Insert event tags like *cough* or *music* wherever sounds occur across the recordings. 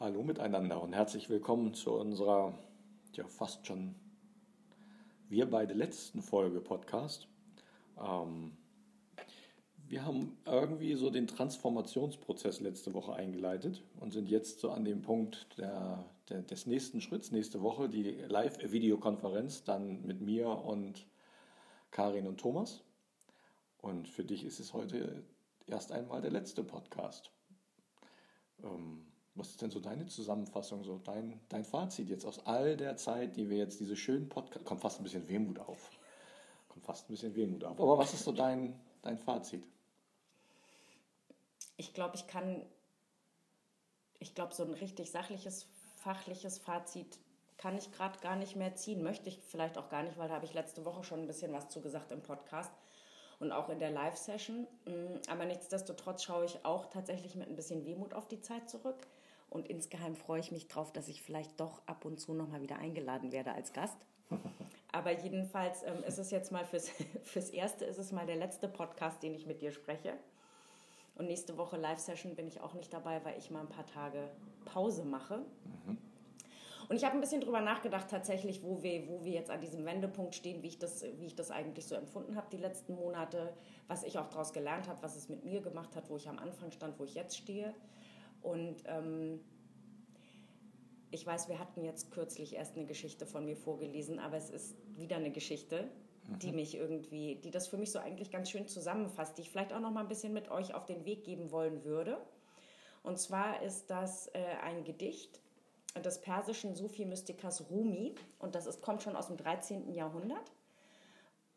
Hallo miteinander und herzlich willkommen zu unserer ja fast schon wir beide letzten Folge Podcast. Ähm, wir haben irgendwie so den Transformationsprozess letzte Woche eingeleitet und sind jetzt so an dem Punkt der, der des nächsten Schritts. Nächste Woche die Live-Videokonferenz dann mit mir und Karin und Thomas. Und für dich ist es heute erst einmal der letzte Podcast. Ähm, was ist denn so deine Zusammenfassung, so dein, dein Fazit jetzt aus all der Zeit, die wir jetzt diese schönen Podcasts, kommt fast ein bisschen Wehmut auf. Kommt fast ein bisschen Wehmut auf. Aber was ist so dein, dein Fazit? Ich glaube, ich kann, ich glaube, so ein richtig sachliches, fachliches Fazit kann ich gerade gar nicht mehr ziehen. Möchte ich vielleicht auch gar nicht, weil da habe ich letzte Woche schon ein bisschen was zu gesagt im Podcast und auch in der Live-Session. Mm, aber nichtsdestotrotz schaue ich auch tatsächlich mit ein bisschen Wehmut auf die Zeit zurück. Und insgeheim freue ich mich drauf, dass ich vielleicht doch ab und zu nochmal wieder eingeladen werde als Gast. *laughs* Aber jedenfalls ähm, ist es jetzt mal fürs, *laughs* fürs Erste, ist es mal der letzte Podcast, den ich mit dir spreche. Und nächste Woche Live-Session bin ich auch nicht dabei, weil ich mal ein paar Tage Pause mache. Mhm. Und ich habe ein bisschen drüber nachgedacht, tatsächlich, wo wir, wo wir jetzt an diesem Wendepunkt stehen, wie ich das, wie ich das eigentlich so empfunden habe die letzten Monate, was ich auch daraus gelernt habe, was es mit mir gemacht hat, wo ich am Anfang stand, wo ich jetzt stehe. Und ähm, ich weiß, wir hatten jetzt kürzlich erst eine Geschichte von mir vorgelesen, aber es ist wieder eine Geschichte, die mhm. mich irgendwie, die das für mich so eigentlich ganz schön zusammenfasst, die ich vielleicht auch noch mal ein bisschen mit euch auf den Weg geben wollen würde. Und zwar ist das äh, ein Gedicht des persischen Sufi-Mystikers Rumi und das ist, kommt schon aus dem 13. Jahrhundert.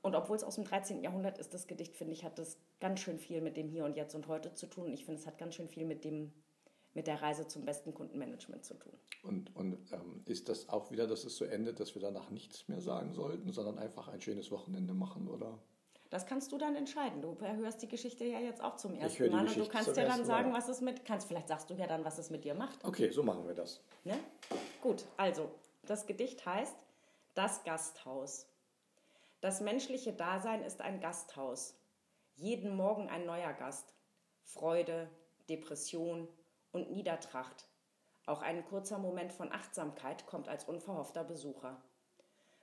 Und obwohl es aus dem 13. Jahrhundert ist, das Gedicht, finde ich, hat das ganz schön viel mit dem Hier und Jetzt und Heute zu tun. Und ich finde, es hat ganz schön viel mit, dem, mit der Reise zum besten Kundenmanagement zu tun. Und, und ähm, ist das auch wieder, dass es so endet, dass wir danach nichts mehr sagen sollten, sondern einfach ein schönes Wochenende machen, oder? Das kannst du dann entscheiden. Du hörst die Geschichte ja jetzt auch zum ersten Mal und du kannst ja dann sagen, was es mit, kannst, vielleicht sagst du ja dann, was es mit dir macht. Okay, so machen wir das. Ne? Gut, also das Gedicht heißt Das Gasthaus. Das menschliche Dasein ist ein Gasthaus. Jeden Morgen ein neuer Gast. Freude, Depression und Niedertracht. Auch ein kurzer Moment von Achtsamkeit kommt als unverhoffter Besucher.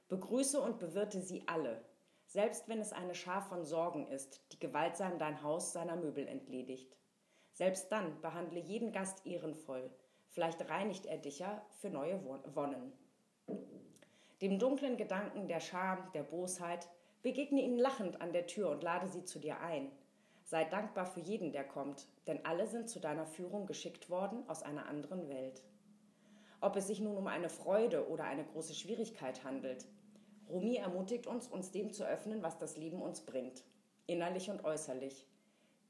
Begrüße und bewirte sie alle, selbst wenn es eine Schar von Sorgen ist, die gewaltsam dein Haus seiner Möbel entledigt. Selbst dann behandle jeden Gast ehrenvoll, vielleicht reinigt er dich ja für neue Wonnen. Dem dunklen Gedanken der Scham, der Bosheit, begegne ihnen lachend an der Tür und lade sie zu dir ein. Sei dankbar für jeden, der kommt, denn alle sind zu deiner Führung geschickt worden aus einer anderen Welt. Ob es sich nun um eine Freude oder eine große Schwierigkeit handelt, Rumi ermutigt uns, uns dem zu öffnen, was das Leben uns bringt, innerlich und äußerlich.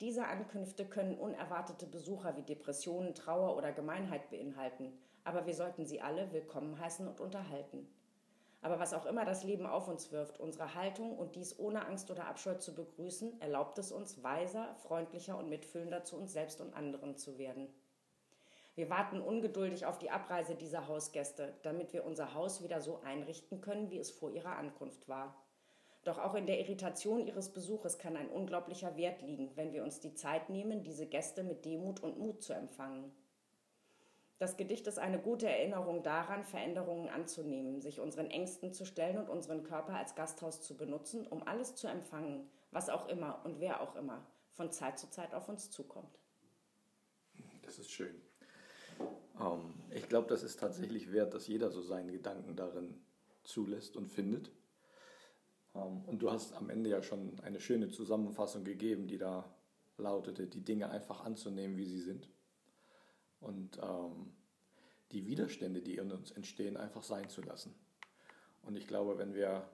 Diese Ankünfte können unerwartete Besucher wie Depressionen, Trauer oder Gemeinheit beinhalten, aber wir sollten sie alle willkommen heißen und unterhalten. Aber was auch immer das Leben auf uns wirft, unsere Haltung und dies ohne Angst oder Abscheu zu begrüßen, erlaubt es uns, weiser, freundlicher und mitfühlender zu uns selbst und anderen zu werden. Wir warten ungeduldig auf die Abreise dieser Hausgäste, damit wir unser Haus wieder so einrichten können, wie es vor ihrer Ankunft war. Doch auch in der Irritation ihres Besuches kann ein unglaublicher Wert liegen, wenn wir uns die Zeit nehmen, diese Gäste mit Demut und Mut zu empfangen. Das Gedicht ist eine gute Erinnerung daran, Veränderungen anzunehmen, sich unseren Ängsten zu stellen und unseren Körper als Gasthaus zu benutzen, um alles zu empfangen, was auch immer und wer auch immer von Zeit zu Zeit auf uns zukommt. Das ist schön. Ähm, ich glaube, das ist tatsächlich wert, dass jeder so seinen Gedanken darin zulässt und findet. Ähm, und du hast am Ende ja schon eine schöne Zusammenfassung gegeben, die da lautete, die Dinge einfach anzunehmen, wie sie sind. Und ähm, die Widerstände, die in uns entstehen, einfach sein zu lassen. Und ich glaube, wenn wir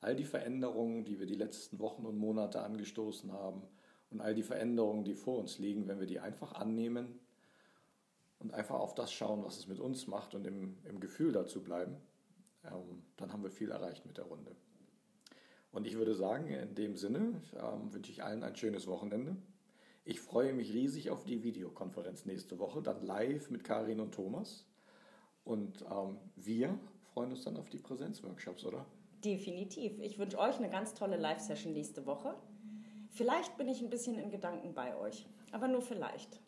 all die Veränderungen, die wir die letzten Wochen und Monate angestoßen haben, und all die Veränderungen, die vor uns liegen, wenn wir die einfach annehmen und einfach auf das schauen, was es mit uns macht und im, im Gefühl dazu bleiben, ähm, dann haben wir viel erreicht mit der Runde. Und ich würde sagen, in dem Sinne ähm, wünsche ich allen ein schönes Wochenende. Ich freue mich riesig auf die Videokonferenz nächste Woche, dann live mit Karin und Thomas. Und ähm, wir freuen uns dann auf die Präsenzworkshops, oder? Definitiv. Ich wünsche euch eine ganz tolle Live-Session nächste Woche. Vielleicht bin ich ein bisschen in Gedanken bei euch, aber nur vielleicht.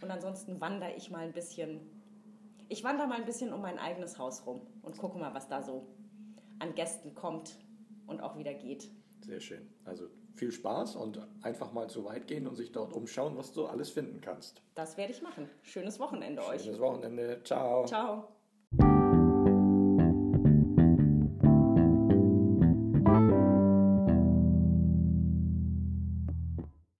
Und ansonsten wandere ich mal ein bisschen Ich wandere mal ein bisschen um mein eigenes Haus rum und gucke mal, was da so an Gästen kommt und auch wieder geht. Sehr schön. Also viel Spaß und einfach mal zu weit gehen und sich dort umschauen, was du alles finden kannst. Das werde ich machen. Schönes Wochenende Schönes euch. Schönes Wochenende. Ciao. Ciao.